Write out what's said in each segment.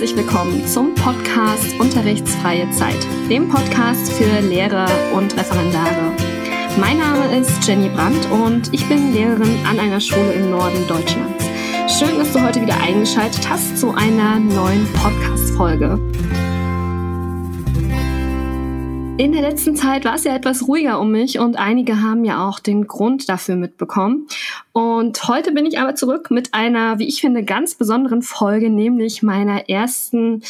herzlich willkommen zum Podcast Unterrichtsfreie Zeit, dem Podcast für Lehrer und Referendare. Mein Name ist Jenny Brandt und ich bin Lehrerin an einer Schule im Norden Deutschlands. Schön, dass du heute wieder eingeschaltet hast zu einer neuen Podcast-Folge. In der letzten Zeit war es ja etwas ruhiger um mich und einige haben ja auch den Grund dafür mitbekommen. Und heute bin ich aber zurück mit einer, wie ich finde, ganz besonderen Folge, nämlich meiner ersten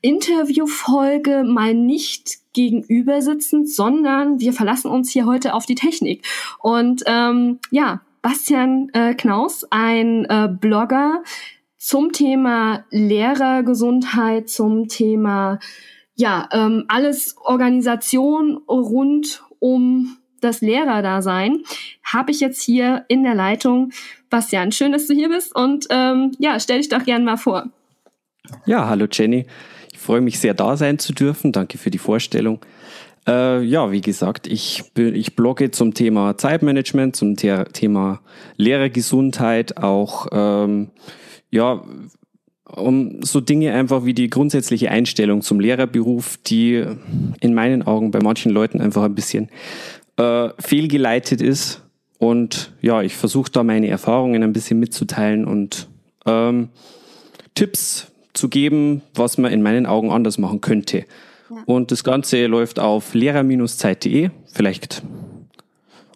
Interviewfolge mal nicht gegenüber sitzend, sondern wir verlassen uns hier heute auf die Technik. Und ähm, ja, Bastian äh, Knaus, ein äh, Blogger zum Thema Lehrergesundheit, zum Thema ja, ähm, alles Organisation rund um das Lehrerdasein habe ich jetzt hier in der Leitung. Bastian, schön, dass du hier bist und ähm, ja, stell dich doch gerne mal vor. Ja, hallo Jenny. Ich freue mich sehr, da sein zu dürfen. Danke für die Vorstellung. Äh, ja, wie gesagt, ich, ich blogge zum Thema Zeitmanagement, zum The Thema Lehrergesundheit, auch ähm, ja, um so Dinge einfach wie die grundsätzliche Einstellung zum Lehrerberuf, die in meinen Augen bei manchen Leuten einfach ein bisschen äh, fehlgeleitet ist. Und ja, ich versuche da meine Erfahrungen ein bisschen mitzuteilen und ähm, Tipps zu geben, was man in meinen Augen anders machen könnte. Ja. Und das Ganze läuft auf lehrer-zeit.de. Vielleicht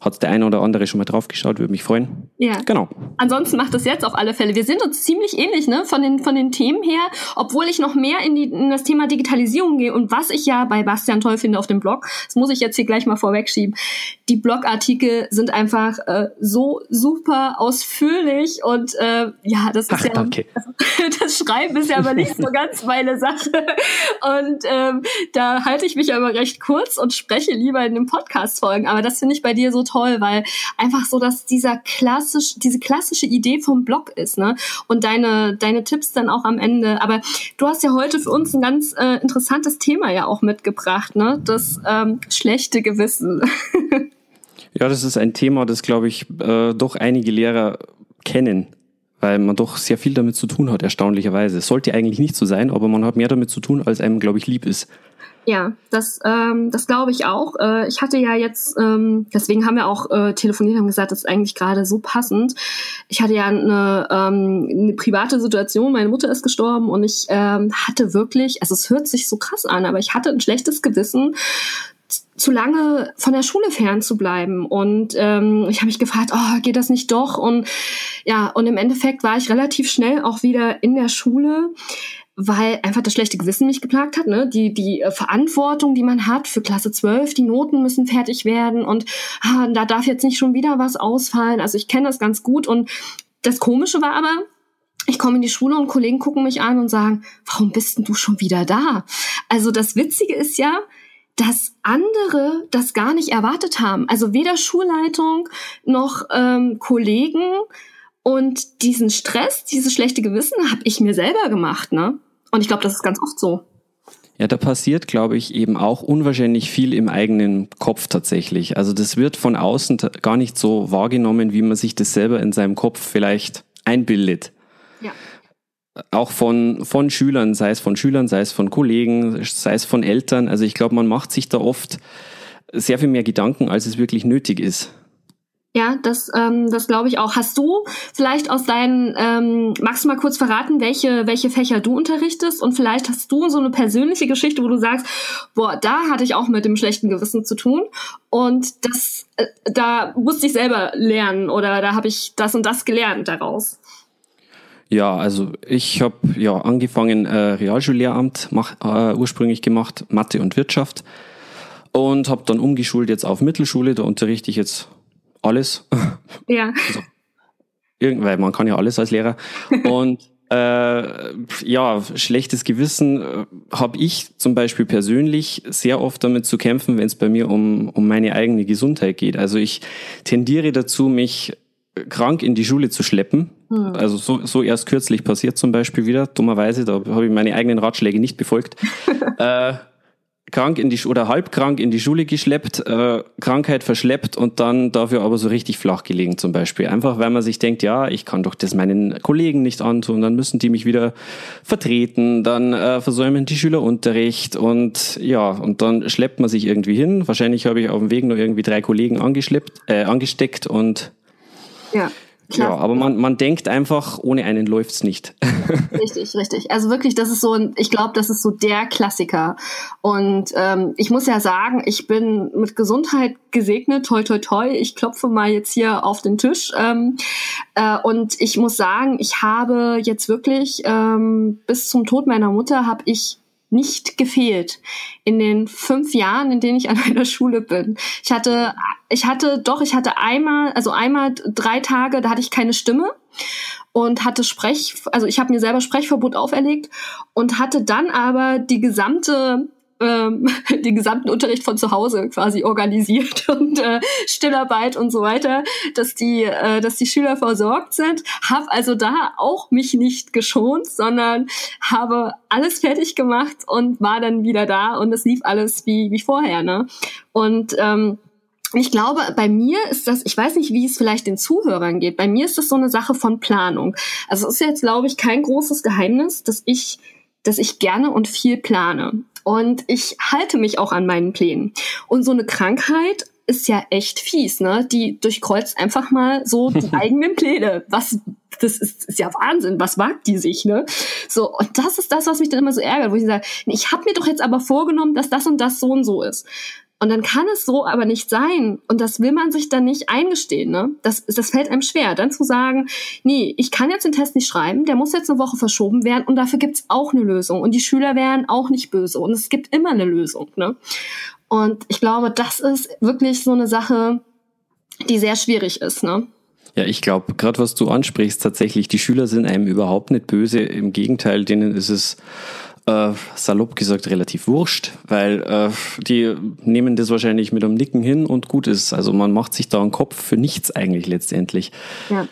hat der eine oder andere schon mal drauf geschaut, würde mich freuen. Ja. Genau. Ansonsten macht das jetzt auf alle Fälle. Wir sind uns ziemlich ähnlich, ne, von den, von den Themen her, obwohl ich noch mehr in, die, in das Thema Digitalisierung gehe und was ich ja bei Bastian toll finde auf dem Blog, das muss ich jetzt hier gleich mal vorwegschieben. Die Blogartikel sind einfach äh, so super ausführlich und äh, ja, das ist Ach, ja, danke. das Schreiben ist ja aber nicht so ganz meine Sache und ähm, da halte ich mich aber recht kurz und spreche lieber in den Podcast-Folgen, aber das finde ich bei dir so toll, weil einfach so, dass dieser klassisch, diese klassische Idee vom Blog ist, ne? Und deine, deine Tipps dann auch am Ende. Aber du hast ja heute für uns ein ganz äh, interessantes Thema ja auch mitgebracht, ne? Das ähm, schlechte Gewissen. ja, das ist ein Thema, das glaube ich äh, doch einige Lehrer kennen weil man doch sehr viel damit zu tun hat, erstaunlicherweise. Sollte eigentlich nicht so sein, aber man hat mehr damit zu tun, als einem, glaube ich, lieb ist. Ja, das, ähm, das glaube ich auch. Äh, ich hatte ja jetzt, ähm, deswegen haben wir auch äh, telefoniert, haben gesagt, das ist eigentlich gerade so passend. Ich hatte ja eine, ähm, eine private Situation, meine Mutter ist gestorben und ich ähm, hatte wirklich, also es hört sich so krass an, aber ich hatte ein schlechtes Gewissen, zu lange von der Schule fern zu bleiben. Und ähm, ich habe mich gefragt, oh, geht das nicht doch? Und ja, und im Endeffekt war ich relativ schnell auch wieder in der Schule weil einfach das schlechte Gewissen mich geplagt hat, ne? Die, die äh, Verantwortung, die man hat für Klasse 12, die Noten müssen fertig werden und ah, da darf jetzt nicht schon wieder was ausfallen. Also ich kenne das ganz gut und das Komische war aber, ich komme in die Schule und Kollegen gucken mich an und sagen, warum bist denn du schon wieder da? Also das Witzige ist ja, dass andere das gar nicht erwartet haben. Also weder Schulleitung noch ähm, Kollegen. Und diesen Stress, dieses schlechte Gewissen habe ich mir selber gemacht, ne? Und ich glaube, das ist ganz oft so. Ja, da passiert, glaube ich, eben auch unwahrscheinlich viel im eigenen Kopf tatsächlich. Also das wird von außen gar nicht so wahrgenommen, wie man sich das selber in seinem Kopf vielleicht einbildet. Ja. Auch von, von Schülern, sei es von Schülern, sei es von Kollegen, sei es von Eltern. Also ich glaube, man macht sich da oft sehr viel mehr Gedanken, als es wirklich nötig ist. Ja, das, ähm, das glaube ich auch. Hast du vielleicht aus deinen, ähm, magst du mal kurz verraten, welche, welche Fächer du unterrichtest? Und vielleicht hast du so eine persönliche Geschichte, wo du sagst, boah, da hatte ich auch mit dem schlechten Gewissen zu tun. Und das, äh, da musste ich selber lernen oder da habe ich das und das gelernt daraus. Ja, also ich habe ja angefangen äh, Realschullehramt mach, äh, ursprünglich gemacht, Mathe und Wirtschaft und habe dann umgeschult jetzt auf Mittelschule. Da unterrichte ich jetzt alles. Ja. Also, weil man kann ja alles als Lehrer. Und äh, ja, schlechtes Gewissen äh, habe ich zum Beispiel persönlich sehr oft damit zu kämpfen, wenn es bei mir um, um meine eigene Gesundheit geht. Also ich tendiere dazu, mich krank in die Schule zu schleppen. Hm. Also so, so erst kürzlich passiert zum Beispiel wieder, dummerweise, da habe ich meine eigenen Ratschläge nicht befolgt. äh, krank in die oder halbkrank in die Schule geschleppt, äh, Krankheit verschleppt und dann dafür aber so richtig flach gelegen zum Beispiel. Einfach weil man sich denkt, ja, ich kann doch das meinen Kollegen nicht antun, dann müssen die mich wieder vertreten, dann äh, versäumen die Schüler Unterricht und ja, und dann schleppt man sich irgendwie hin. Wahrscheinlich habe ich auf dem Weg nur irgendwie drei Kollegen angeschleppt, äh, angesteckt und ja. Klar. Ja, aber man, man denkt einfach, ohne einen läuft's nicht. richtig, richtig. Also wirklich, das ist so ein, ich glaube, das ist so der Klassiker. Und ähm, ich muss ja sagen, ich bin mit Gesundheit gesegnet, toi toi toi. Ich klopfe mal jetzt hier auf den Tisch. Ähm, äh, und ich muss sagen, ich habe jetzt wirklich ähm, bis zum Tod meiner Mutter habe ich nicht gefehlt in den fünf Jahren, in denen ich an einer Schule bin. Ich hatte, ich hatte doch, ich hatte einmal, also einmal drei Tage, da hatte ich keine Stimme und hatte Sprech, also ich habe mir selber Sprechverbot auferlegt und hatte dann aber die gesamte ähm, den gesamten Unterricht von zu Hause quasi organisiert und äh, Stillarbeit und so weiter, dass die, äh, dass die Schüler versorgt sind. Habe also da auch mich nicht geschont, sondern habe alles fertig gemacht und war dann wieder da und es lief alles wie wie vorher. Ne? Und ähm, ich glaube, bei mir ist das, ich weiß nicht, wie es vielleicht den Zuhörern geht, bei mir ist das so eine Sache von Planung. Also es ist jetzt, glaube ich, kein großes Geheimnis, dass ich dass ich gerne und viel plane. Und ich halte mich auch an meinen Plänen. Und so eine Krankheit ist ja echt fies, ne? Die durchkreuzt einfach mal so die eigenen Pläne. Was, das ist, ist ja Wahnsinn. Was wagt die sich, ne? So, und das ist das, was mich dann immer so ärgert, wo ich sage, ich habe mir doch jetzt aber vorgenommen, dass das und das so und so ist. Und dann kann es so aber nicht sein. Und das will man sich dann nicht eingestehen. Ne? Das, das fällt einem schwer, dann zu sagen, nee, ich kann jetzt den Test nicht schreiben, der muss jetzt eine Woche verschoben werden und dafür gibt's auch eine Lösung. Und die Schüler wären auch nicht böse. Und es gibt immer eine Lösung. Ne? Und ich glaube, das ist wirklich so eine Sache, die sehr schwierig ist. Ne? Ja, ich glaube, gerade was du ansprichst, tatsächlich, die Schüler sind einem überhaupt nicht böse. Im Gegenteil, denen ist es äh, salopp gesagt relativ wurscht, weil äh, die nehmen das wahrscheinlich mit einem Nicken hin und gut ist. Also man macht sich da einen Kopf für nichts eigentlich letztendlich. Ja.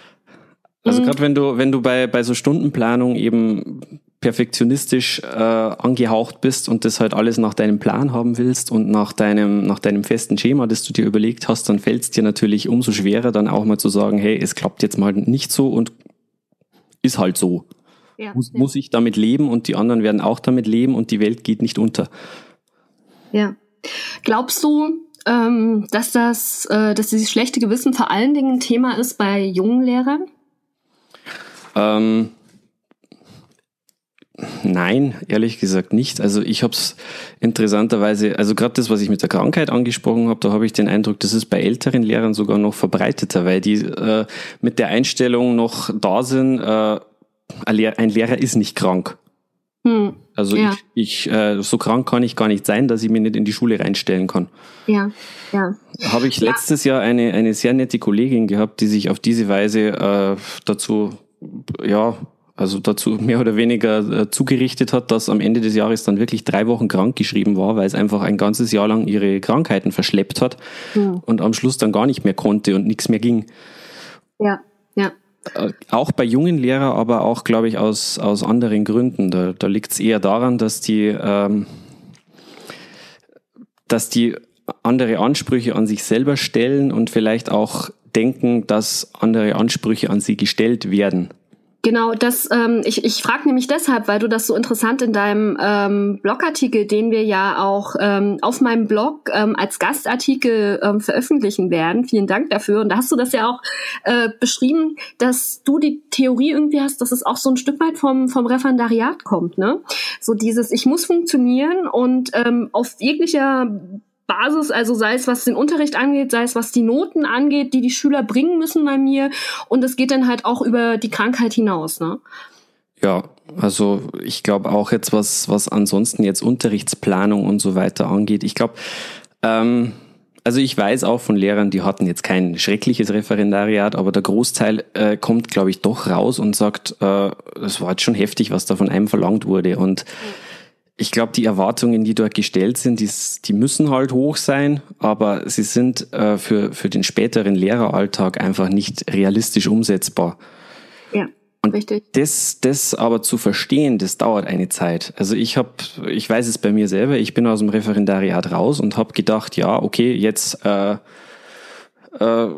Also mhm. gerade wenn du, wenn du bei, bei so Stundenplanung eben perfektionistisch äh, angehaucht bist und das halt alles nach deinem Plan haben willst und nach deinem, nach deinem festen Schema, das du dir überlegt hast, dann fällt es dir natürlich umso schwerer, dann auch mal zu sagen, hey, es klappt jetzt mal nicht so und ist halt so. Ja, muss, ja. muss ich damit leben und die anderen werden auch damit leben und die Welt geht nicht unter. Ja. Glaubst du, ähm, dass das, äh, dass dieses schlechte Gewissen vor allen Dingen ein Thema ist bei jungen Lehrern? Ähm, Nein, ehrlich gesagt nicht. Also ich habe es interessanterweise, also gerade das, was ich mit der Krankheit angesprochen habe, da habe ich den Eindruck, das ist bei älteren Lehrern sogar noch verbreiteter, weil die äh, mit der Einstellung noch da sind, äh, ein Lehrer ist nicht krank. Hm. Also ja. ich, ich äh, so krank kann ich gar nicht sein, dass ich mich nicht in die Schule reinstellen kann. Ja, ja. Habe ich ja. letztes Jahr eine, eine sehr nette Kollegin gehabt, die sich auf diese Weise äh, dazu, ja, also dazu mehr oder weniger äh, zugerichtet hat, dass am Ende des Jahres dann wirklich drei Wochen krank geschrieben war, weil es einfach ein ganzes Jahr lang ihre Krankheiten verschleppt hat hm. und am Schluss dann gar nicht mehr konnte und nichts mehr ging. Ja, ja. Auch bei jungen Lehrern, aber auch, glaube ich, aus, aus anderen Gründen. Da, da liegt es eher daran, dass die, ähm, dass die andere Ansprüche an sich selber stellen und vielleicht auch denken, dass andere Ansprüche an sie gestellt werden. Genau, das, ähm, ich, ich frage nämlich deshalb, weil du das so interessant in deinem ähm, Blogartikel, den wir ja auch ähm, auf meinem Blog ähm, als Gastartikel ähm, veröffentlichen werden. Vielen Dank dafür. Und da hast du das ja auch äh, beschrieben, dass du die Theorie irgendwie hast, dass es auch so ein Stück weit vom, vom Referendariat kommt, ne? So dieses, ich muss funktionieren und ähm, auf jeglicher Basis, also sei es was den Unterricht angeht, sei es was die Noten angeht, die die Schüler bringen müssen bei mir. Und es geht dann halt auch über die Krankheit hinaus. Ne? Ja, also ich glaube auch jetzt, was, was ansonsten jetzt Unterrichtsplanung und so weiter angeht. Ich glaube, ähm, also ich weiß auch von Lehrern, die hatten jetzt kein schreckliches Referendariat, aber der Großteil äh, kommt, glaube ich, doch raus und sagt, äh, es war jetzt schon heftig, was da von einem verlangt wurde. Und mhm ich glaube, die Erwartungen, die dort gestellt sind, die, die müssen halt hoch sein, aber sie sind äh, für, für den späteren Lehreralltag einfach nicht realistisch umsetzbar. Ja. Und Richtig. Das, das aber zu verstehen, das dauert eine Zeit. Also ich habe, ich weiß es bei mir selber, ich bin aus dem Referendariat raus und habe gedacht, ja, okay, jetzt äh, äh,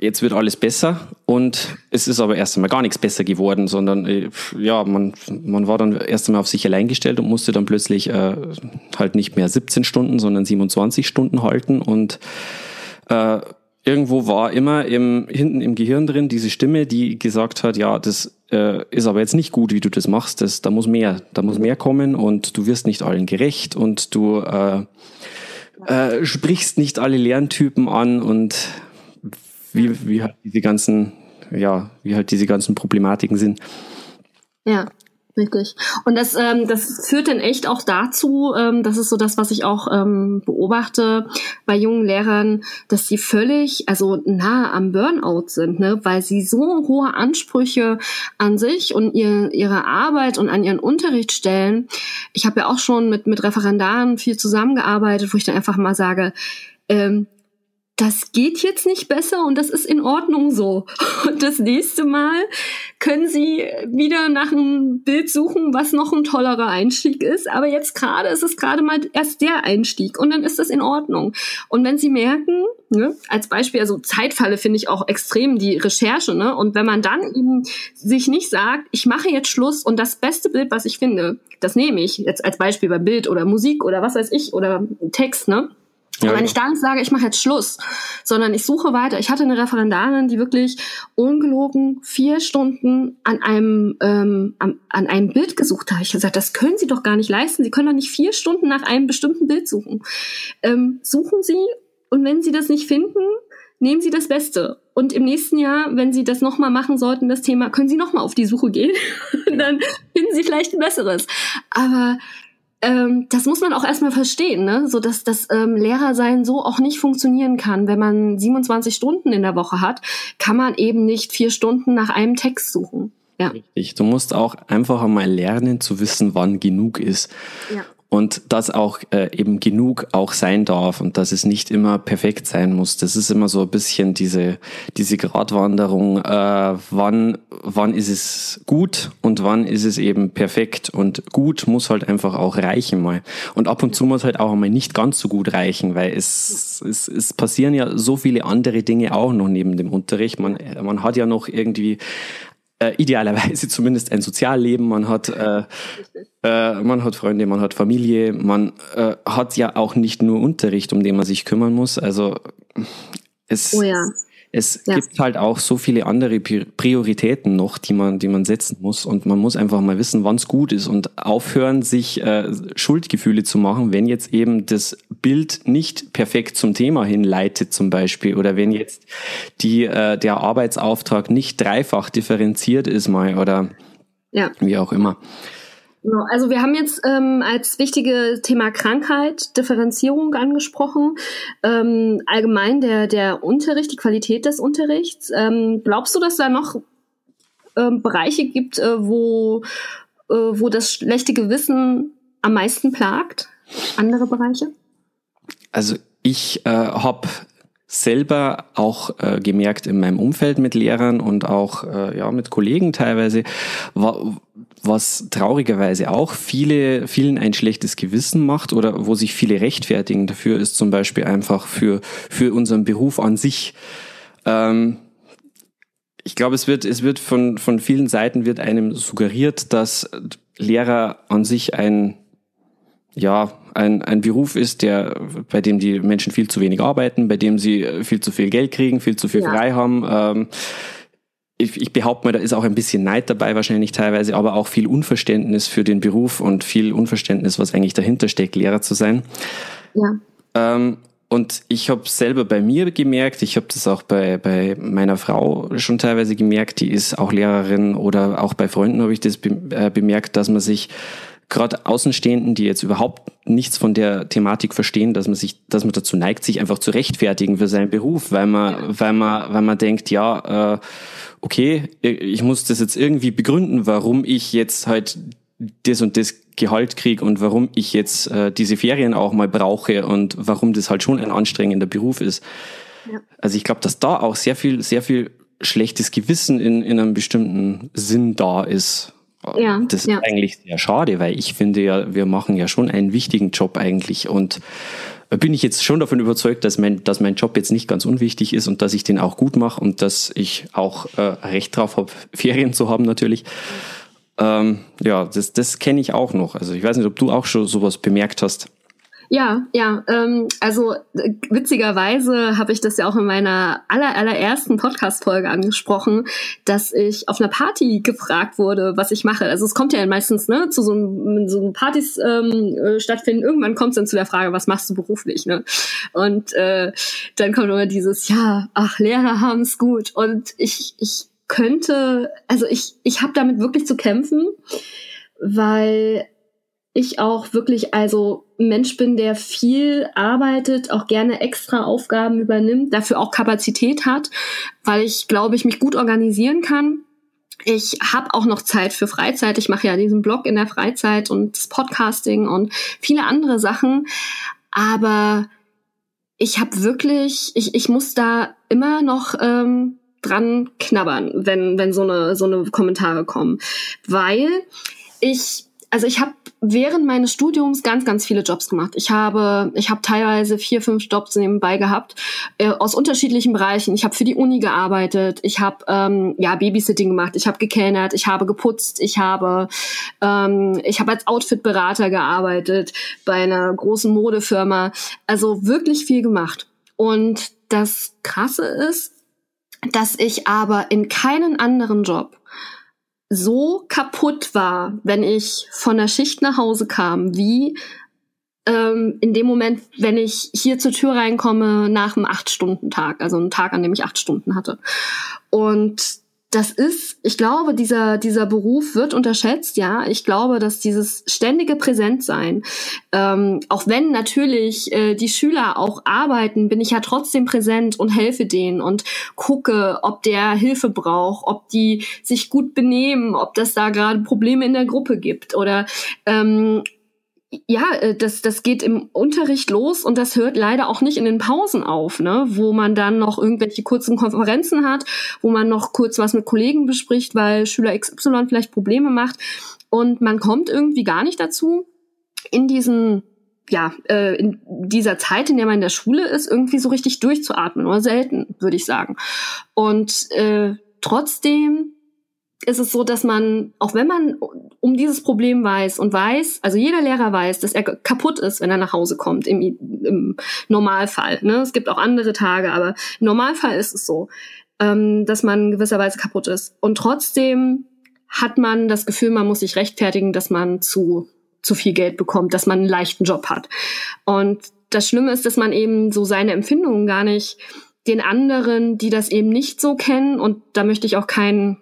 jetzt wird alles besser und es ist aber erst einmal gar nichts besser geworden, sondern äh, ja, man, man war dann erst einmal auf sich allein gestellt und musste dann plötzlich äh, halt nicht mehr 17 Stunden, sondern 27 Stunden halten und äh, irgendwo war immer im, hinten im Gehirn drin diese Stimme, die gesagt hat, ja, das äh, ist aber jetzt nicht gut, wie du das machst, das, da muss mehr, da muss mehr kommen und du wirst nicht allen gerecht und du äh, äh, sprichst nicht alle Lerntypen an und wie, wie halt diese ganzen, ja, wie halt diese ganzen Problematiken sind. Ja, richtig. Und das, ähm, das führt dann echt auch dazu, ähm, das ist so das, was ich auch ähm, beobachte bei jungen Lehrern, dass sie völlig, also nahe am Burnout sind, ne, weil sie so hohe Ansprüche an sich und ihr, ihre Arbeit und an ihren Unterricht stellen. Ich habe ja auch schon mit, mit Referendaren viel zusammengearbeitet, wo ich dann einfach mal sage, ähm, das geht jetzt nicht besser und das ist in Ordnung so. Und das nächste Mal können Sie wieder nach einem Bild suchen, was noch ein tollerer Einstieg ist. Aber jetzt gerade ist es gerade mal erst der Einstieg und dann ist das in Ordnung. Und wenn Sie merken, ne, als Beispiel, also Zeitfalle finde ich auch extrem die Recherche, ne? Und wenn man dann eben sich nicht sagt, ich mache jetzt Schluss und das beste Bild, was ich finde, das nehme ich jetzt als Beispiel bei Bild oder Musik oder was weiß ich oder Text, ne? Ja, wenn ich dann sage, ich mache jetzt Schluss, sondern ich suche weiter. Ich hatte eine Referendarin, die wirklich ungelogen vier Stunden an einem ähm, an, an einem Bild gesucht hat. Ich habe gesagt, das können Sie doch gar nicht leisten. Sie können doch nicht vier Stunden nach einem bestimmten Bild suchen. Ähm, suchen Sie und wenn Sie das nicht finden, nehmen Sie das Beste. Und im nächsten Jahr, wenn Sie das nochmal machen sollten, das Thema, können Sie nochmal auf die Suche gehen. dann finden Sie vielleicht ein besseres. Aber ähm, das muss man auch erstmal verstehen, ne? so dass das ähm, Lehrersein so auch nicht funktionieren kann. Wenn man 27 Stunden in der Woche hat, kann man eben nicht vier Stunden nach einem Text suchen. Ja. Richtig. Du musst auch einfach einmal lernen zu wissen, wann genug ist. Ja und dass auch äh, eben genug auch sein darf und dass es nicht immer perfekt sein muss. Das ist immer so ein bisschen diese diese Gratwanderung. Äh, wann wann ist es gut und wann ist es eben perfekt und gut muss halt einfach auch reichen mal und ab und zu muss halt auch einmal nicht ganz so gut reichen, weil es es, es passieren ja so viele andere Dinge auch noch neben dem Unterricht. Man man hat ja noch irgendwie äh, idealerweise zumindest ein Sozialleben, man hat, äh, äh, man hat Freunde, man hat Familie, man äh, hat ja auch nicht nur Unterricht, um den man sich kümmern muss. Also es, oh ja es ja. gibt halt auch so viele andere Prioritäten noch, die man, die man setzen muss. Und man muss einfach mal wissen, wann es gut ist und aufhören, sich äh, Schuldgefühle zu machen, wenn jetzt eben das Bild nicht perfekt zum Thema hinleitet, zum Beispiel, oder wenn jetzt die, äh, der Arbeitsauftrag nicht dreifach differenziert ist mal oder ja. wie auch immer. Genau. Also wir haben jetzt ähm, als wichtige Thema Krankheit Differenzierung angesprochen. Ähm, allgemein der, der Unterricht, die Qualität des Unterrichts. Ähm, glaubst du, dass da noch ähm, Bereiche gibt, äh, wo, äh, wo das schlechte Gewissen am meisten plagt? Andere Bereiche? Also ich äh, habe selber auch äh, gemerkt in meinem Umfeld mit Lehrern und auch äh, ja mit Kollegen teilweise, wa was traurigerweise auch viele vielen ein schlechtes Gewissen macht oder wo sich viele rechtfertigen dafür ist zum Beispiel einfach für für unseren Beruf an sich. Ähm, ich glaube, es wird es wird von von vielen Seiten wird einem suggeriert, dass Lehrer an sich ein ja, ein, ein Beruf ist, der, bei dem die Menschen viel zu wenig arbeiten, bei dem sie äh, viel zu viel Geld kriegen, viel zu viel ja. frei haben. Ähm, ich, ich behaupte mal, da ist auch ein bisschen Neid dabei wahrscheinlich teilweise, aber auch viel Unverständnis für den Beruf und viel Unverständnis, was eigentlich dahinter steckt, Lehrer zu sein. Ja. Ähm, und ich habe selber bei mir gemerkt, ich habe das auch bei, bei meiner Frau schon teilweise gemerkt, die ist auch Lehrerin oder auch bei Freunden habe ich das be äh, bemerkt, dass man sich gerade Außenstehenden, die jetzt überhaupt nichts von der Thematik verstehen, dass man sich, dass man dazu neigt, sich einfach zu rechtfertigen für seinen Beruf, weil man, weil man, weil man denkt, ja, äh, okay, ich muss das jetzt irgendwie begründen, warum ich jetzt halt das und das Gehalt kriege und warum ich jetzt äh, diese Ferien auch mal brauche und warum das halt schon ein anstrengender Beruf ist. Ja. Also ich glaube, dass da auch sehr viel, sehr viel schlechtes Gewissen in, in einem bestimmten Sinn da ist. Ja, das ist ja. eigentlich sehr schade, weil ich finde ja, wir machen ja schon einen wichtigen Job eigentlich und bin ich jetzt schon davon überzeugt, dass mein, dass mein Job jetzt nicht ganz unwichtig ist und dass ich den auch gut mache und dass ich auch äh, Recht drauf habe, Ferien zu haben natürlich. Ähm, ja, das, das kenne ich auch noch. Also ich weiß nicht, ob du auch schon sowas bemerkt hast. Ja, ja. Ähm, also äh, witzigerweise habe ich das ja auch in meiner aller, allerersten Podcast-Folge angesprochen, dass ich auf einer Party gefragt wurde, was ich mache. Also es kommt ja meistens ne, zu so, einem, so Partys ähm, äh, stattfinden. Irgendwann kommt es dann zu der Frage, was machst du beruflich? Ne? Und äh, dann kommt immer dieses, ja, ach, Lehrer haben es gut. Und ich, ich könnte, also ich, ich habe damit wirklich zu kämpfen, weil ich auch wirklich also Mensch bin, der viel arbeitet, auch gerne extra Aufgaben übernimmt, dafür auch Kapazität hat, weil ich glaube, ich mich gut organisieren kann. Ich habe auch noch Zeit für Freizeit. Ich mache ja diesen Blog in der Freizeit und das Podcasting und viele andere Sachen. Aber ich habe wirklich, ich, ich muss da immer noch ähm, dran knabbern, wenn, wenn so eine, so eine Kommentare kommen. Weil ich also ich habe während meines Studiums ganz, ganz viele Jobs gemacht. Ich habe, ich habe teilweise vier, fünf Jobs nebenbei gehabt äh, aus unterschiedlichen Bereichen. Ich habe für die Uni gearbeitet, ich habe ähm, ja Babysitting gemacht, ich habe gekellnert, ich habe geputzt, ich habe, ähm, ich habe als Outfit-Berater gearbeitet bei einer großen Modefirma. Also wirklich viel gemacht. Und das Krasse ist, dass ich aber in keinen anderen Job so kaputt war, wenn ich von der Schicht nach Hause kam, wie ähm, in dem Moment, wenn ich hier zur Tür reinkomme nach einem Acht-Stunden-Tag, also einen Tag, an dem ich acht Stunden hatte. Und das ist, ich glaube, dieser, dieser Beruf wird unterschätzt, ja. Ich glaube, dass dieses ständige Präsentsein, ähm, auch wenn natürlich äh, die Schüler auch arbeiten, bin ich ja trotzdem präsent und helfe denen und gucke, ob der Hilfe braucht, ob die sich gut benehmen, ob das da gerade Probleme in der Gruppe gibt oder ähm, ja, äh, das, das geht im Unterricht los und das hört leider auch nicht in den Pausen auf, ne? wo man dann noch irgendwelche kurzen Konferenzen hat, wo man noch kurz was mit Kollegen bespricht, weil Schüler XY vielleicht Probleme macht und man kommt irgendwie gar nicht dazu, in diesen ja, äh, in dieser Zeit, in der man in der Schule ist, irgendwie so richtig durchzuatmen oder selten, würde ich sagen. Und äh, trotzdem ist es so, dass man, auch wenn man um dieses Problem weiß und weiß, also jeder Lehrer weiß, dass er kaputt ist, wenn er nach Hause kommt, im, im Normalfall. Ne? Es gibt auch andere Tage, aber im Normalfall ist es so, ähm, dass man gewisserweise kaputt ist. Und trotzdem hat man das Gefühl, man muss sich rechtfertigen, dass man zu, zu viel Geld bekommt, dass man einen leichten Job hat. Und das Schlimme ist, dass man eben so seine Empfindungen gar nicht den anderen, die das eben nicht so kennen, und da möchte ich auch keinen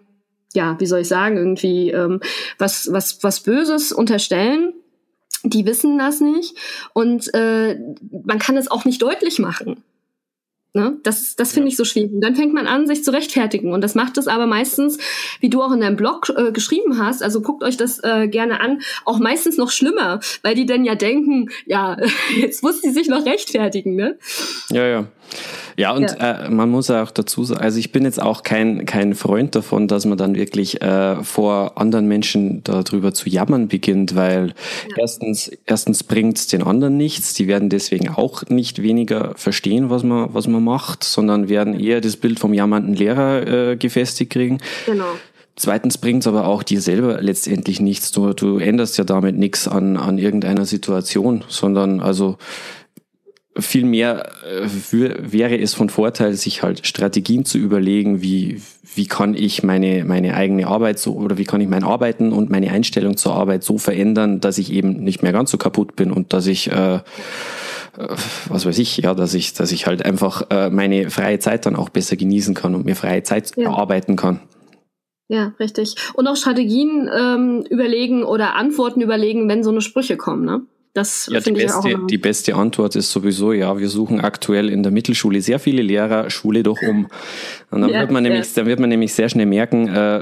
ja, wie soll ich sagen, irgendwie ähm, was, was, was Böses unterstellen. Die wissen das nicht und äh, man kann es auch nicht deutlich machen. Ne? Das, das finde ich so schwierig. Und dann fängt man an, sich zu rechtfertigen. Und das macht es aber meistens, wie du auch in deinem Blog äh, geschrieben hast, also guckt euch das äh, gerne an, auch meistens noch schlimmer, weil die dann ja denken, ja, jetzt muss die sich noch rechtfertigen. Ne? Ja, ja. Ja, und ja. Äh, man muss auch dazu sagen, also ich bin jetzt auch kein, kein Freund davon, dass man dann wirklich äh, vor anderen Menschen darüber zu jammern beginnt, weil ja. erstens, erstens bringt es den anderen nichts, die werden deswegen auch nicht weniger verstehen, was man, was man macht, sondern werden eher das Bild vom jammernden Lehrer äh, gefestigt kriegen. Genau. Zweitens bringt es aber auch dir selber letztendlich nichts. Du, du änderst ja damit nichts an, an irgendeiner Situation, sondern also Vielmehr äh, wäre es von Vorteil, sich halt Strategien zu überlegen, wie, wie kann ich meine, meine eigene Arbeit so oder wie kann ich mein Arbeiten und meine Einstellung zur Arbeit so verändern, dass ich eben nicht mehr ganz so kaputt bin und dass ich äh, äh was weiß ich, ja, dass ich, dass ich halt einfach äh, meine freie Zeit dann auch besser genießen kann und mir freie Zeit ja. erarbeiten kann. Ja, richtig. Und auch Strategien ähm, überlegen oder Antworten überlegen, wenn so eine Sprüche kommen, ne? Das ja, die beste, die beste Antwort ist sowieso, ja, wir suchen aktuell in der Mittelschule sehr viele Lehrer, Schule doch um. Und dann, ja, wird man ja. nämlich, dann wird man nämlich sehr schnell merken, äh,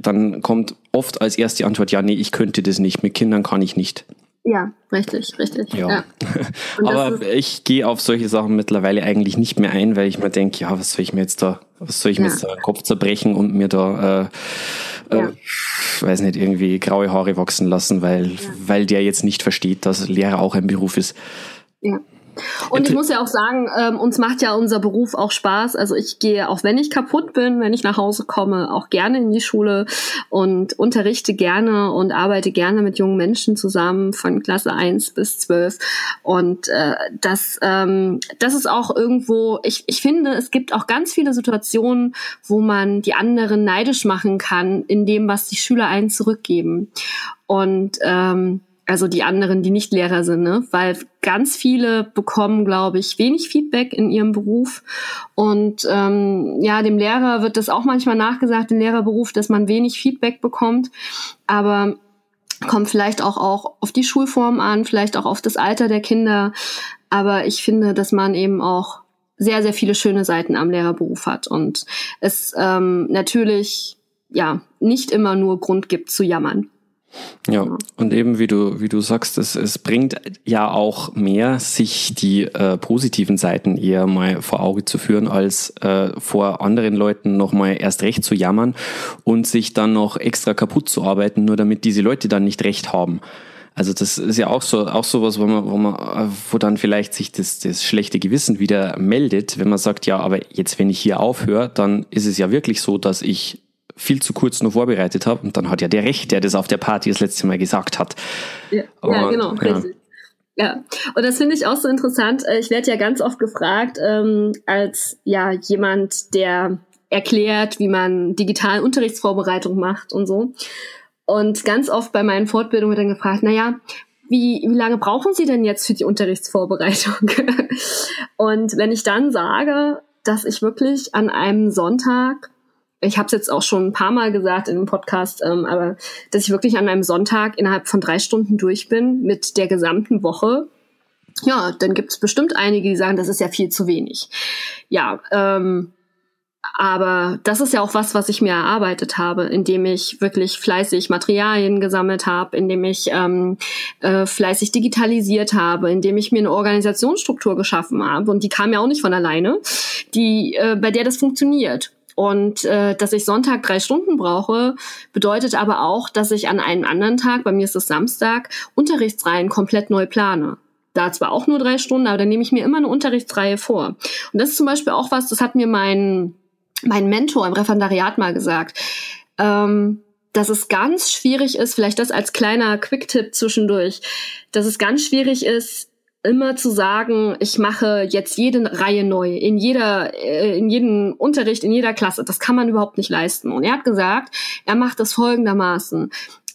dann kommt oft als erste Antwort, ja, nee, ich könnte das nicht, mit Kindern kann ich nicht. Ja, richtig, richtig. Ja. ja. Aber ich gehe auf solche Sachen mittlerweile eigentlich nicht mehr ein, weil ich mir denke, ja, was soll ich mir jetzt da, was soll ich mir jetzt da den Kopf zerbrechen und mir da, äh, äh, weiß nicht, irgendwie graue Haare wachsen lassen, weil, weil der jetzt nicht versteht, dass Lehrer auch ein Beruf ist. Ja. Und ich muss ja auch sagen, ähm, uns macht ja unser Beruf auch Spaß. Also ich gehe, auch wenn ich kaputt bin, wenn ich nach Hause komme, auch gerne in die Schule und unterrichte gerne und arbeite gerne mit jungen Menschen zusammen von Klasse 1 bis 12. Und äh, das, ähm, das ist auch irgendwo, ich, ich finde, es gibt auch ganz viele Situationen, wo man die anderen neidisch machen kann in dem, was die Schüler einen zurückgeben. Und ähm, also die anderen, die nicht Lehrer sind, ne? weil ganz viele bekommen, glaube ich, wenig Feedback in ihrem Beruf. Und ähm, ja, dem Lehrer wird das auch manchmal nachgesagt, im Lehrerberuf, dass man wenig Feedback bekommt. Aber kommt vielleicht auch, auch auf die Schulform an, vielleicht auch auf das Alter der Kinder. Aber ich finde, dass man eben auch sehr, sehr viele schöne Seiten am Lehrerberuf hat und es ähm, natürlich ja nicht immer nur Grund gibt zu jammern. Ja, und eben wie du, wie du sagst, es, es bringt ja auch mehr, sich die äh, positiven Seiten eher mal vor Auge zu führen, als äh, vor anderen Leuten nochmal erst recht zu jammern und sich dann noch extra kaputt zu arbeiten, nur damit diese Leute dann nicht recht haben. Also das ist ja auch so auch sowas, wo man, wo man, wo dann vielleicht sich das, das schlechte Gewissen wieder meldet, wenn man sagt, ja, aber jetzt, wenn ich hier aufhöre, dann ist es ja wirklich so, dass ich viel zu kurz nur vorbereitet habe. Und dann hat ja der Recht, der das auf der Party das letzte Mal gesagt hat. Ja, und, ja genau, ja. richtig. Ja, und das finde ich auch so interessant. Äh, ich werde ja ganz oft gefragt, ähm, als ja jemand, der erklärt, wie man digital Unterrichtsvorbereitung macht und so. Und ganz oft bei meinen Fortbildungen wird dann gefragt, naja, wie, wie lange brauchen Sie denn jetzt für die Unterrichtsvorbereitung? und wenn ich dann sage, dass ich wirklich an einem Sonntag ich habe es jetzt auch schon ein paar Mal gesagt in dem Podcast, ähm, aber dass ich wirklich an einem Sonntag innerhalb von drei Stunden durch bin mit der gesamten Woche. Ja, dann gibt es bestimmt einige, die sagen, das ist ja viel zu wenig. Ja, ähm, aber das ist ja auch was, was ich mir erarbeitet habe, indem ich wirklich fleißig Materialien gesammelt habe, indem ich ähm, äh, fleißig digitalisiert habe, indem ich mir eine Organisationsstruktur geschaffen habe. Und die kam ja auch nicht von alleine, die, äh, bei der das funktioniert. Und äh, dass ich Sonntag drei Stunden brauche, bedeutet aber auch, dass ich an einem anderen Tag, bei mir ist es Samstag, Unterrichtsreihen komplett neu plane. Da zwar auch nur drei Stunden, aber dann nehme ich mir immer eine Unterrichtsreihe vor. Und das ist zum Beispiel auch was, das hat mir mein, mein Mentor im Referendariat mal gesagt. Ähm, dass es ganz schwierig ist, vielleicht das als kleiner Quick-Tipp zwischendurch, dass es ganz schwierig ist, immer zu sagen, ich mache jetzt jede Reihe neu, in jeder, äh, in jedem Unterricht, in jeder Klasse. Das kann man überhaupt nicht leisten. Und er hat gesagt, er macht das folgendermaßen.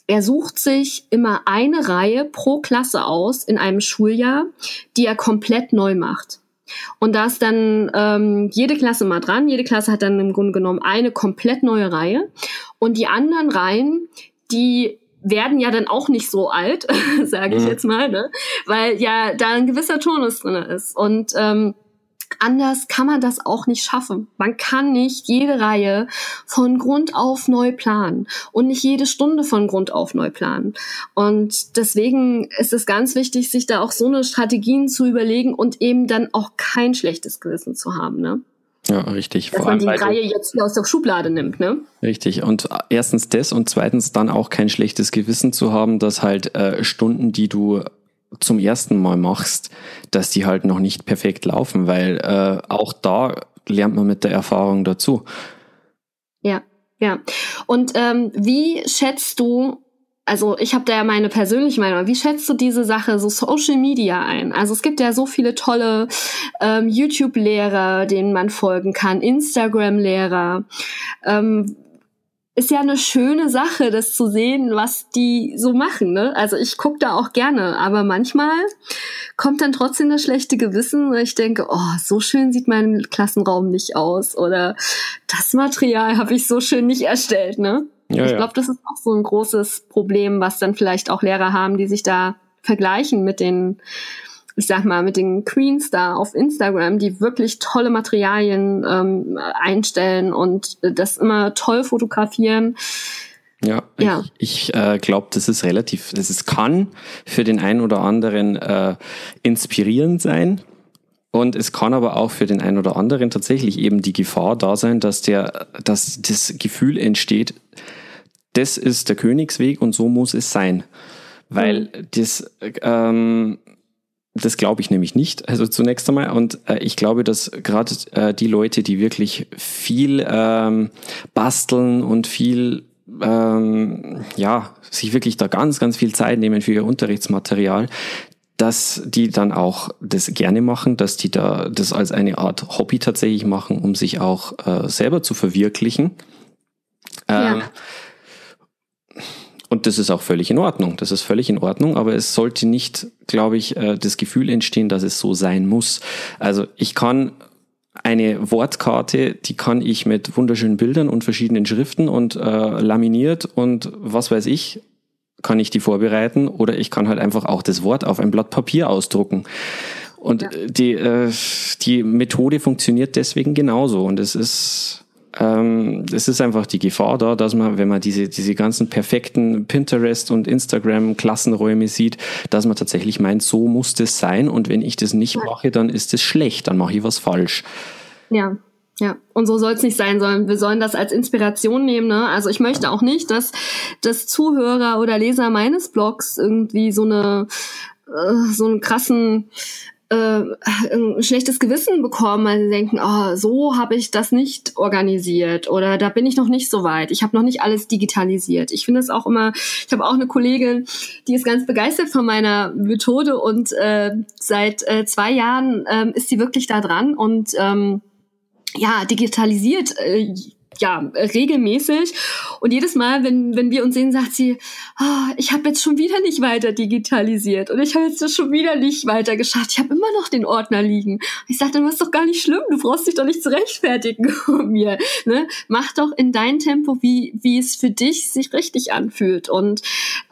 Er sucht sich immer eine Reihe pro Klasse aus in einem Schuljahr, die er komplett neu macht. Und da ist dann ähm, jede Klasse mal dran. Jede Klasse hat dann im Grunde genommen eine komplett neue Reihe. Und die anderen Reihen, die werden ja dann auch nicht so alt, sage ich mhm. jetzt mal, ne? weil ja da ein gewisser Turnus drin ist. Und ähm, anders kann man das auch nicht schaffen. Man kann nicht jede Reihe von Grund auf neu planen und nicht jede Stunde von Grund auf neu planen. Und deswegen ist es ganz wichtig, sich da auch so eine Strategien zu überlegen und eben dann auch kein schlechtes Gewissen zu haben. Ne? Ja, richtig. Dass Vor man die Reihe jetzt hier aus der Schublade nimmt, ne? Richtig. Und erstens das und zweitens dann auch kein schlechtes Gewissen zu haben, dass halt äh, Stunden, die du zum ersten Mal machst, dass die halt noch nicht perfekt laufen, weil äh, auch da lernt man mit der Erfahrung dazu. Ja, ja. Und ähm, wie schätzt du also ich habe da ja meine persönliche Meinung. Wie schätzt du diese Sache so Social Media ein? Also es gibt ja so viele tolle ähm, YouTube-Lehrer, denen man folgen kann, Instagram-Lehrer. Ähm, ist ja eine schöne Sache, das zu sehen, was die so machen. Ne? Also ich gucke da auch gerne, aber manchmal kommt dann trotzdem das schlechte Gewissen, weil ich denke, oh, so schön sieht mein Klassenraum nicht aus oder das Material habe ich so schön nicht erstellt. Ne? Ja, ich glaube, das ist auch so ein großes Problem, was dann vielleicht auch Lehrer haben, die sich da vergleichen mit den, ich sag mal, mit den Queens da auf Instagram, die wirklich tolle Materialien ähm, einstellen und das immer toll fotografieren. Ja, ja. ich, ich äh, glaube, das ist relativ, es kann für den einen oder anderen äh, inspirierend sein. Und es kann aber auch für den einen oder anderen tatsächlich eben die Gefahr da sein, dass der, dass das Gefühl entsteht, das ist der Königsweg und so muss es sein. Weil das, ähm, das glaube ich nämlich nicht. Also zunächst einmal. Und äh, ich glaube, dass gerade äh, die Leute, die wirklich viel ähm, basteln und viel ähm, ja, sich wirklich da ganz, ganz viel Zeit nehmen für ihr Unterrichtsmaterial, dass die dann auch das gerne machen, dass die da das als eine Art Hobby tatsächlich machen, um sich auch äh, selber zu verwirklichen. Ähm, ja. Und das ist auch völlig in Ordnung. Das ist völlig in Ordnung, aber es sollte nicht, glaube ich, äh, das Gefühl entstehen, dass es so sein muss. Also ich kann eine Wortkarte, die kann ich mit wunderschönen Bildern und verschiedenen Schriften und äh, laminiert und was weiß ich, kann ich die vorbereiten oder ich kann halt einfach auch das Wort auf ein Blatt Papier ausdrucken. Und ja. die, äh, die Methode funktioniert deswegen genauso und es ist ähm, es ist einfach die Gefahr da, dass man, wenn man diese, diese ganzen perfekten Pinterest und Instagram Klassenräume sieht, dass man tatsächlich meint, so muss das sein und wenn ich das nicht mache, dann ist das schlecht, dann mache ich was falsch. Ja, ja, und so soll es nicht sein, sondern wir sollen das als Inspiration nehmen. Ne? Also ich möchte auch nicht, dass, dass Zuhörer oder Leser meines Blogs irgendwie so eine äh, so einen krassen äh, ein schlechtes Gewissen bekommen, weil sie denken, oh, so habe ich das nicht organisiert oder da bin ich noch nicht so weit. Ich habe noch nicht alles digitalisiert. Ich finde es auch immer, ich habe auch eine Kollegin, die ist ganz begeistert von meiner Methode und äh, seit äh, zwei Jahren äh, ist sie wirklich da dran und ähm, ja, digitalisiert äh, ja, regelmäßig. Und jedes Mal, wenn, wenn wir uns sehen, sagt sie, oh, ich habe jetzt schon wieder nicht weiter digitalisiert und ich habe jetzt schon wieder nicht weiter geschafft. Ich habe immer noch den Ordner liegen. Ich sage, dann ist doch gar nicht schlimm, du brauchst dich doch nicht zu rechtfertigen mir. Ne? Mach doch in dein Tempo, wie, wie es für dich sich richtig anfühlt. Und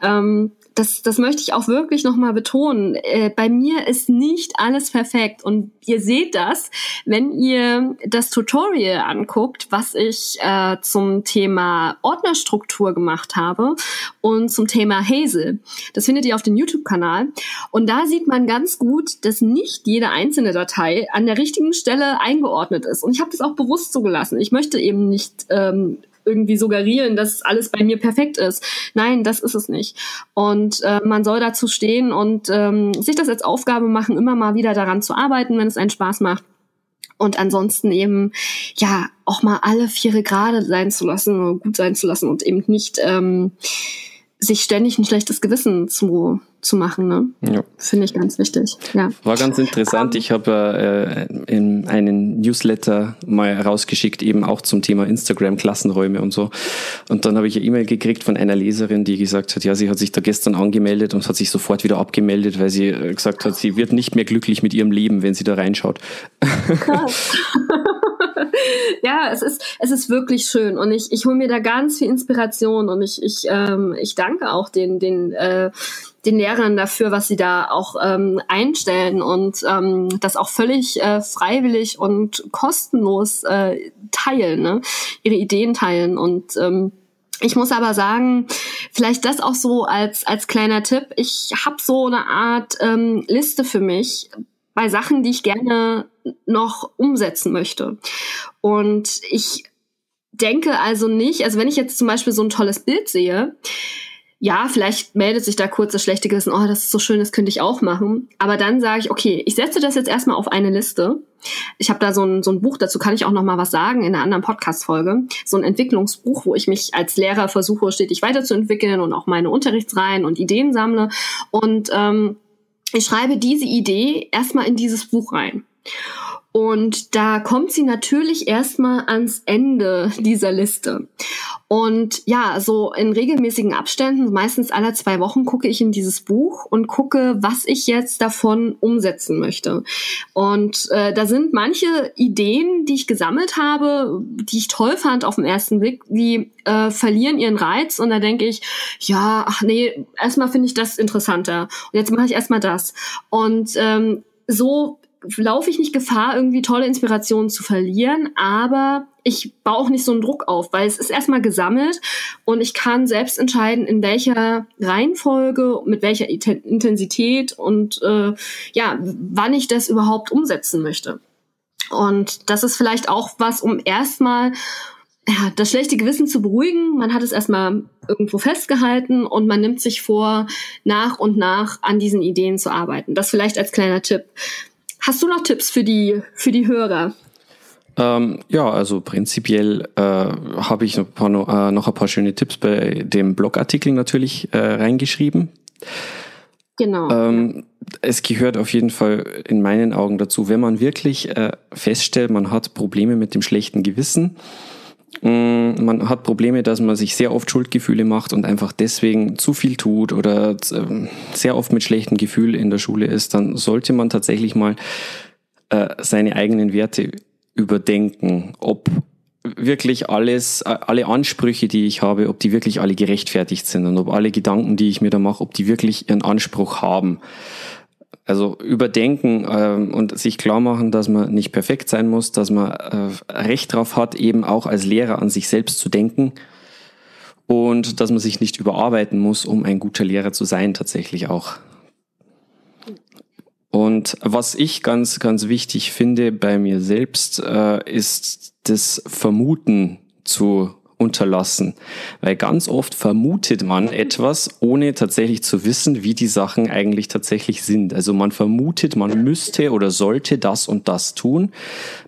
ähm, das, das möchte ich auch wirklich nochmal betonen. Äh, bei mir ist nicht alles perfekt und ihr seht das, wenn ihr das Tutorial anguckt, was ich äh, zum Thema Ordnerstruktur gemacht habe und zum Thema Hazel. Das findet ihr auf dem YouTube-Kanal und da sieht man ganz gut, dass nicht jede einzelne Datei an der richtigen Stelle eingeordnet ist. Und ich habe das auch bewusst so gelassen. Ich möchte eben nicht ähm, irgendwie suggerieren, dass alles bei mir perfekt ist. Nein, das ist es nicht. Und äh, man soll dazu stehen und ähm, sich das als Aufgabe machen, immer mal wieder daran zu arbeiten, wenn es einen Spaß macht. Und ansonsten eben, ja, auch mal alle Viere gerade sein zu lassen gut sein zu lassen und eben nicht ähm, sich ständig ein schlechtes Gewissen zu, zu machen. Ne? Ja. Finde ich ganz wichtig. Ja. War ganz interessant. Um, ich habe äh, in einen Newsletter mal rausgeschickt, eben auch zum Thema Instagram-Klassenräume und so. Und dann habe ich eine E-Mail gekriegt von einer Leserin, die gesagt hat, ja, sie hat sich da gestern angemeldet und hat sich sofort wieder abgemeldet, weil sie äh, gesagt hat, sie wird nicht mehr glücklich mit ihrem Leben, wenn sie da reinschaut. Krass. ja, es ist, es ist wirklich schön und ich, ich hole mir da ganz viel Inspiration und ich, ich, ähm, ich danke auch den, den, äh, den Lehrern dafür, was sie da auch ähm, einstellen und ähm, das auch völlig äh, freiwillig und kostenlos äh, teilen, ne? ihre Ideen teilen und ähm, ich muss aber sagen, vielleicht das auch so als als kleiner Tipp. Ich habe so eine Art ähm, Liste für mich bei Sachen, die ich gerne noch umsetzen möchte. Und ich denke also nicht, also wenn ich jetzt zum Beispiel so ein tolles Bild sehe, ja, vielleicht meldet sich da kurz das schlechte Gewissen, oh, das ist so schön, das könnte ich auch machen. Aber dann sage ich, okay, ich setze das jetzt erstmal auf eine Liste. Ich habe da so ein, so ein Buch, dazu kann ich auch noch mal was sagen in einer anderen Podcast-Folge. So ein Entwicklungsbuch, wo ich mich als Lehrer versuche, stetig weiterzuentwickeln und auch meine Unterrichtsreihen und Ideen sammle. Und ähm, ich schreibe diese Idee erstmal in dieses Buch rein. Und da kommt sie natürlich erstmal ans Ende dieser Liste. Und ja, so in regelmäßigen Abständen, meistens alle zwei Wochen, gucke ich in dieses Buch und gucke, was ich jetzt davon umsetzen möchte. Und äh, da sind manche Ideen, die ich gesammelt habe, die ich toll fand auf den ersten Blick, die äh, verlieren ihren Reiz. Und da denke ich, ja, ach nee, erstmal finde ich das interessanter. Und jetzt mache ich erstmal das. Und ähm, so laufe ich nicht Gefahr, irgendwie tolle Inspirationen zu verlieren, aber ich baue auch nicht so einen Druck auf, weil es ist erstmal gesammelt und ich kann selbst entscheiden, in welcher Reihenfolge, mit welcher Intensität und äh, ja, wann ich das überhaupt umsetzen möchte. Und das ist vielleicht auch was, um erstmal ja, das schlechte Gewissen zu beruhigen. Man hat es erstmal irgendwo festgehalten und man nimmt sich vor, nach und nach an diesen Ideen zu arbeiten. Das vielleicht als kleiner Tipp. Hast du noch Tipps für die, für die Hörer? Ähm, ja, also prinzipiell äh, habe ich noch ein, paar, äh, noch ein paar schöne Tipps bei dem Blogartikel natürlich äh, reingeschrieben. Genau. Ähm, es gehört auf jeden Fall in meinen Augen dazu, wenn man wirklich äh, feststellt, man hat Probleme mit dem schlechten Gewissen, man hat Probleme, dass man sich sehr oft Schuldgefühle macht und einfach deswegen zu viel tut oder ähm, sehr oft mit schlechtem Gefühl in der Schule ist, dann sollte man tatsächlich mal äh, seine eigenen Werte überdenken, ob wirklich alles, alle Ansprüche, die ich habe, ob die wirklich alle gerechtfertigt sind und ob alle Gedanken, die ich mir da mache, ob die wirklich ihren Anspruch haben. Also überdenken ähm, und sich klar machen, dass man nicht perfekt sein muss, dass man äh, Recht drauf hat, eben auch als Lehrer an sich selbst zu denken und dass man sich nicht überarbeiten muss, um ein guter Lehrer zu sein, tatsächlich auch. Und was ich ganz, ganz wichtig finde bei mir selbst, äh, ist das Vermuten zu unterlassen. Weil ganz oft vermutet man etwas, ohne tatsächlich zu wissen, wie die Sachen eigentlich tatsächlich sind. Also man vermutet, man müsste oder sollte das und das tun.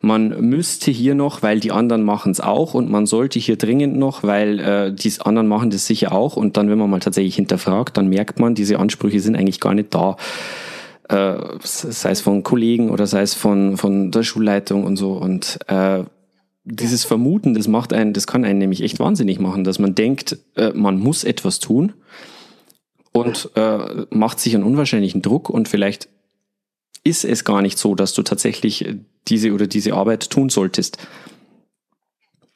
Man müsste hier noch, weil die anderen machen es auch und man sollte hier dringend noch, weil äh, die anderen machen das sicher auch. Und dann, wenn man mal tatsächlich hinterfragt, dann merkt man, diese Ansprüche sind eigentlich gar nicht da äh, sei es von Kollegen oder sei es von, von der Schulleitung und so. Und äh, dieses Vermuten, das macht einen, das kann einen nämlich echt wahnsinnig machen, dass man denkt, äh, man muss etwas tun und äh, macht sich einen unwahrscheinlichen Druck und vielleicht ist es gar nicht so, dass du tatsächlich diese oder diese Arbeit tun solltest.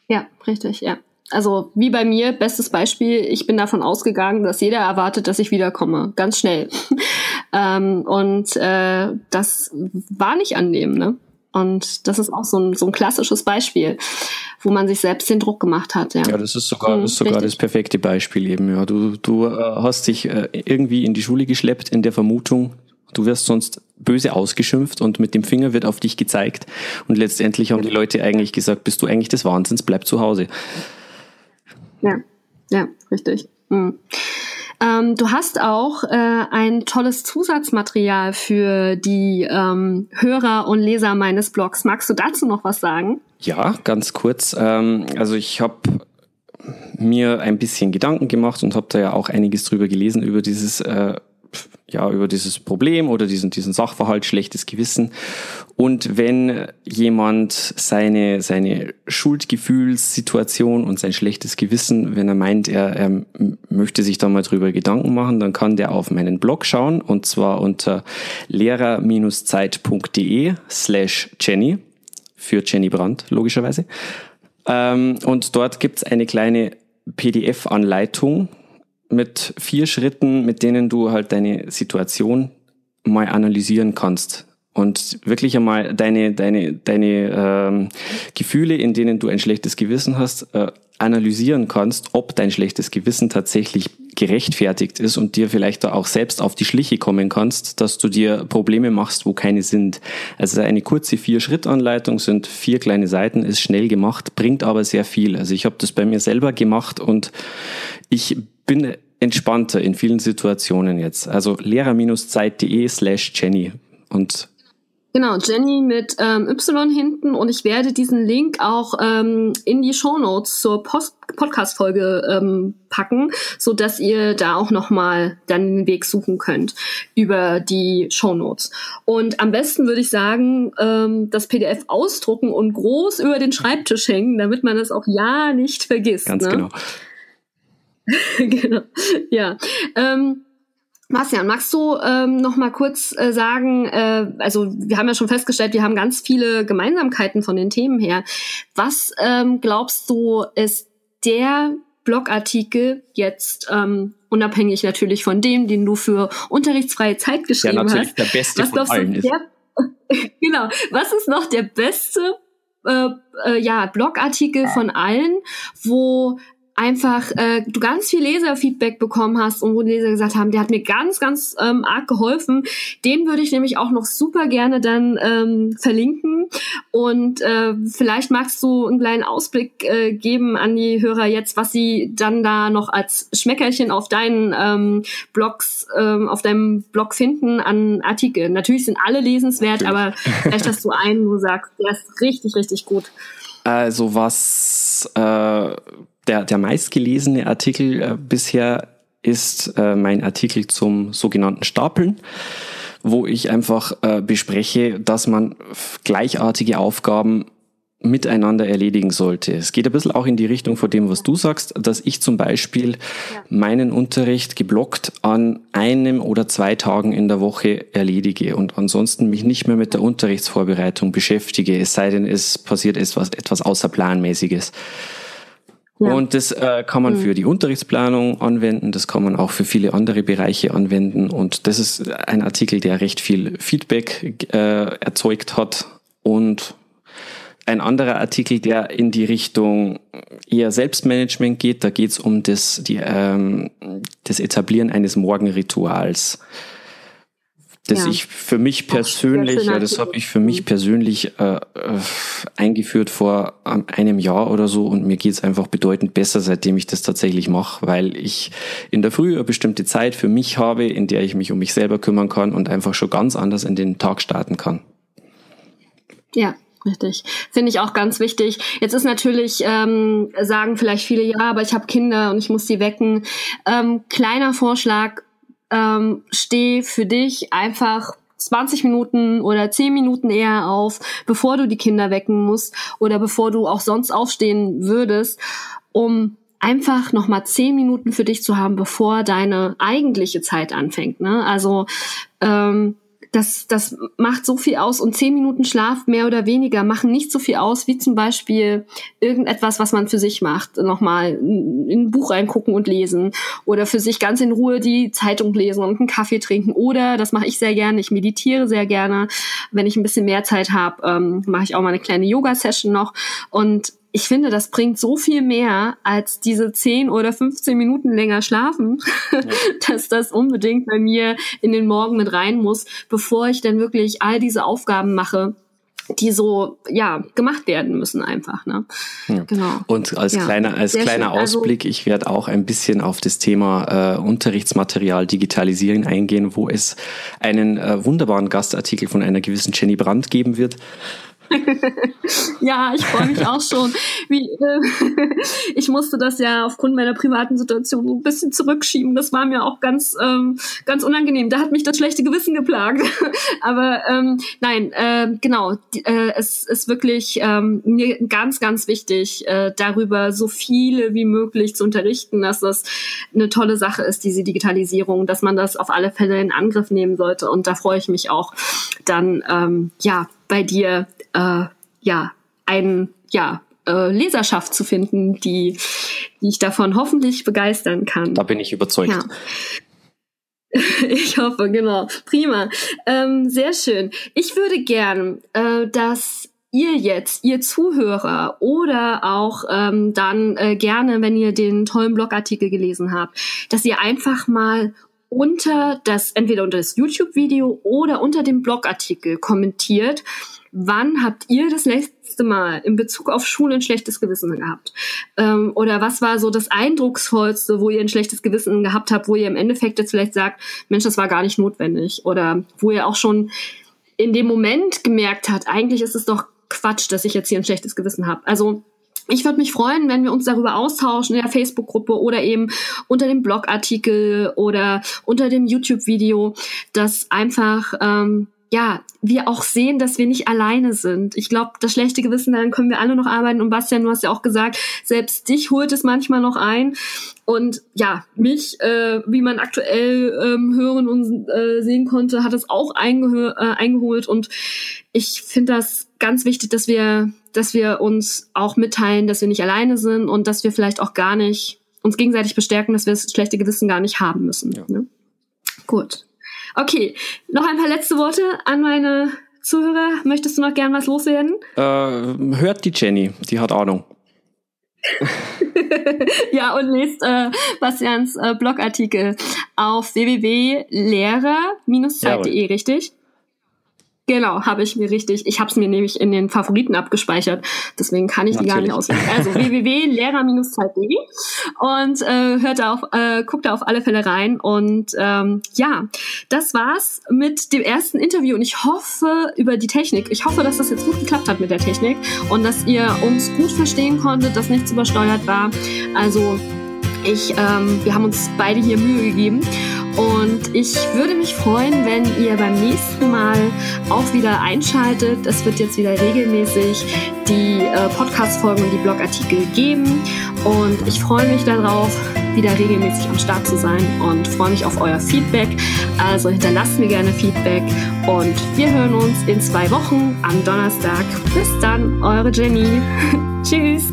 Ja, richtig, ja. Also wie bei mir, bestes Beispiel, ich bin davon ausgegangen, dass jeder erwartet, dass ich wiederkomme, ganz schnell. ähm, und äh, das war nicht annehmen, ne? Und das ist auch so ein, so ein klassisches Beispiel, wo man sich selbst den Druck gemacht hat. Ja, ja das ist sogar, das, ist sogar das perfekte Beispiel eben. Ja, du, du äh, hast dich äh, irgendwie in die Schule geschleppt in der Vermutung, du wirst sonst böse ausgeschimpft und mit dem Finger wird auf dich gezeigt. Und letztendlich haben die Leute eigentlich gesagt, bist du eigentlich des Wahnsinns, bleib zu Hause. Ja, ja, richtig. Mhm. Ähm, du hast auch äh, ein tolles Zusatzmaterial für die ähm, Hörer und Leser meines Blogs. Magst du dazu noch was sagen? Ja, ganz kurz. Ähm, also ich habe mir ein bisschen Gedanken gemacht und habe da ja auch einiges drüber gelesen über dieses äh, ja, über dieses Problem oder diesen, diesen Sachverhalt, schlechtes Gewissen. Und wenn jemand seine, seine Schuldgefühlssituation und sein schlechtes Gewissen, wenn er meint, er, er möchte sich da mal drüber Gedanken machen, dann kann der auf meinen Blog schauen und zwar unter lehrer-zeit.de slash Jenny für Jenny Brandt, logischerweise. Ähm, und dort gibt's eine kleine PDF-Anleitung, mit vier Schritten, mit denen du halt deine Situation mal analysieren kannst und wirklich einmal deine deine deine ähm, Gefühle, in denen du ein schlechtes Gewissen hast, äh, analysieren kannst, ob dein schlechtes Gewissen tatsächlich gerechtfertigt ist und dir vielleicht da auch selbst auf die Schliche kommen kannst, dass du dir Probleme machst, wo keine sind. Also eine kurze Vier-Schritt-Anleitung sind vier kleine Seiten, ist schnell gemacht, bringt aber sehr viel. Also ich habe das bei mir selber gemacht und ich bin entspannter in vielen Situationen jetzt. Also lehrer-zeit.de slash Jenny und Genau, Jenny mit ähm, Y hinten und ich werde diesen Link auch ähm, in die Show Notes zur Podcast-Folge ähm, packen, so dass ihr da auch nochmal dann den Weg suchen könnt über die Show Notes. Und am besten würde ich sagen, ähm, das PDF ausdrucken und groß über den Schreibtisch hängen, damit man es auch ja nicht vergisst. Ganz ne? genau. genau. Ja. Ähm, Marcian, magst du ähm, noch mal kurz äh, sagen, äh, also wir haben ja schon festgestellt, wir haben ganz viele Gemeinsamkeiten von den Themen her. Was ähm, glaubst du, ist der Blogartikel jetzt ähm, unabhängig natürlich von dem, den du für unterrichtsfreie Zeit geschrieben ja, natürlich hast. Der beste Was von allen ist. Der, genau. Was ist noch der beste äh, äh, ja, Blogartikel von allen, wo einfach äh, du ganz viel Leserfeedback bekommen hast und wo die Leser gesagt haben, der hat mir ganz, ganz ähm, arg geholfen. Den würde ich nämlich auch noch super gerne dann ähm, verlinken. Und äh, vielleicht magst du einen kleinen Ausblick äh, geben an die Hörer jetzt, was sie dann da noch als Schmeckerchen auf deinen ähm, Blogs, ähm, auf deinem Blog finden an Artikeln. Natürlich sind alle lesenswert, Natürlich. aber vielleicht hast du einen, wo du sagst, der ist richtig, richtig gut. Also was äh, der, der meistgelesene Artikel äh, bisher ist äh, mein Artikel zum sogenannten Stapeln, wo ich einfach äh, bespreche, dass man gleichartige Aufgaben miteinander erledigen sollte. Es geht ein bisschen auch in die Richtung von dem, was du sagst, dass ich zum Beispiel meinen Unterricht geblockt an einem oder zwei Tagen in der Woche erledige und ansonsten mich nicht mehr mit der Unterrichtsvorbereitung beschäftige, es sei denn, es passiert etwas, etwas außerplanmäßiges. Ja. Und das äh, kann man mhm. für die Unterrichtsplanung anwenden, das kann man auch für viele andere Bereiche anwenden. Und das ist ein Artikel, der recht viel Feedback äh, erzeugt hat. Und ein anderer Artikel, der in die Richtung eher Selbstmanagement geht, da geht es um das, die, ähm, das Etablieren eines Morgenrituals. Das ja. ich für mich persönlich, ja, das habe ich für mich persönlich äh, äh, eingeführt vor ähm, einem Jahr oder so. Und mir geht's einfach bedeutend besser, seitdem ich das tatsächlich mache, weil ich in der Früh eine bestimmte Zeit für mich habe, in der ich mich um mich selber kümmern kann und einfach schon ganz anders in den Tag starten kann. Ja, Richtig. Finde ich auch ganz wichtig. Jetzt ist natürlich, ähm, sagen vielleicht viele, ja, aber ich habe Kinder und ich muss die wecken. Ähm, kleiner Vorschlag, ähm, steh für dich einfach 20 Minuten oder 10 Minuten eher auf, bevor du die Kinder wecken musst oder bevor du auch sonst aufstehen würdest, um einfach nochmal 10 Minuten für dich zu haben, bevor deine eigentliche Zeit anfängt. Ne? Also ähm, das, das macht so viel aus und zehn Minuten Schlaf mehr oder weniger machen nicht so viel aus, wie zum Beispiel irgendetwas, was man für sich macht. Nochmal in ein Buch reingucken und lesen oder für sich ganz in Ruhe die Zeitung lesen und einen Kaffee trinken oder, das mache ich sehr gerne, ich meditiere sehr gerne. Wenn ich ein bisschen mehr Zeit habe, ähm, mache ich auch mal eine kleine Yoga-Session noch und ich finde, das bringt so viel mehr als diese 10 oder 15 Minuten länger schlafen, ja. dass das unbedingt bei mir in den Morgen mit rein muss, bevor ich dann wirklich all diese Aufgaben mache, die so ja gemacht werden müssen einfach ne ja. genau und als ja. kleiner als Sehr kleiner schön. Also Ausblick ich werde auch ein bisschen auf das Thema äh, Unterrichtsmaterial digitalisieren eingehen wo es einen äh, wunderbaren Gastartikel von einer gewissen Jenny Brandt geben wird ja, ich freue mich auch schon. Wie, äh, ich musste das ja aufgrund meiner privaten Situation ein bisschen zurückschieben. Das war mir auch ganz, ähm, ganz unangenehm. Da hat mich das schlechte Gewissen geplagt. Aber ähm, nein, äh, genau, äh, es ist wirklich ähm, mir ganz, ganz wichtig, äh, darüber so viele wie möglich zu unterrichten, dass das eine tolle Sache ist, diese Digitalisierung, dass man das auf alle Fälle in Angriff nehmen sollte. Und da freue ich mich auch dann, ähm, ja, bei dir äh, ja ein ja äh, Leserschaft zu finden, die, die ich davon hoffentlich begeistern kann. Da bin ich überzeugt. Ja. Ich hoffe, genau. Prima. Ähm, sehr schön. Ich würde gern, äh, dass ihr jetzt, ihr Zuhörer oder auch ähm, dann äh, gerne, wenn ihr den tollen Blogartikel gelesen habt, dass ihr einfach mal unter das, entweder unter das YouTube-Video oder unter dem Blogartikel kommentiert, wann habt ihr das letzte Mal in Bezug auf Schule ein schlechtes Gewissen gehabt? Ähm, oder was war so das Eindrucksvollste, wo ihr ein schlechtes Gewissen gehabt habt, wo ihr im Endeffekt jetzt vielleicht sagt, Mensch, das war gar nicht notwendig? Oder wo ihr auch schon in dem Moment gemerkt habt, eigentlich ist es doch Quatsch, dass ich jetzt hier ein schlechtes Gewissen habe. Also ich würde mich freuen, wenn wir uns darüber austauschen in der Facebook-Gruppe oder eben unter dem Blogartikel oder unter dem YouTube-Video, dass einfach ähm, ja wir auch sehen, dass wir nicht alleine sind. Ich glaube, das schlechte Gewissen, daran können wir alle noch arbeiten. Und Bastian, du hast ja auch gesagt, selbst dich holt es manchmal noch ein. Und ja, mich, äh, wie man aktuell ähm, hören und äh, sehen konnte, hat es auch eingeholt. Äh, eingeholt. Und ich finde das ganz wichtig, dass wir dass wir uns auch mitteilen, dass wir nicht alleine sind und dass wir vielleicht auch gar nicht uns gegenseitig bestärken, dass wir das schlechte Gewissen gar nicht haben müssen. Ja. Ne? Gut. Okay, noch ein paar letzte Worte an meine Zuhörer, möchtest du noch gern was loswerden? Äh, hört die Jenny, die hat Ahnung. ja, und lest äh, Bastians äh, Blogartikel auf www.lehrer-zeit.de, richtig? Genau, habe ich mir richtig. Ich habe es mir nämlich in den Favoriten abgespeichert. Deswegen kann ich Natürlich. die gar nicht auswählen. Also www.lehrer-zeit.de und äh, hört auf, äh, guckt da auf alle Fälle rein. Und ähm, ja, das war's mit dem ersten Interview. Und ich hoffe über die Technik. Ich hoffe, dass das jetzt gut geklappt hat mit der Technik und dass ihr uns gut verstehen konntet, dass nichts übersteuert war. Also ich, ähm, wir haben uns beide hier Mühe gegeben und ich würde mich freuen, wenn ihr beim nächsten Mal auch wieder einschaltet. Es wird jetzt wieder regelmäßig die äh, Podcast-Folgen und die Blogartikel geben. Und ich freue mich darauf, wieder regelmäßig am Start zu sein und freue mich auf euer Feedback. Also hinterlasst mir gerne Feedback und wir hören uns in zwei Wochen am Donnerstag. Bis dann, eure Jenny. Tschüss.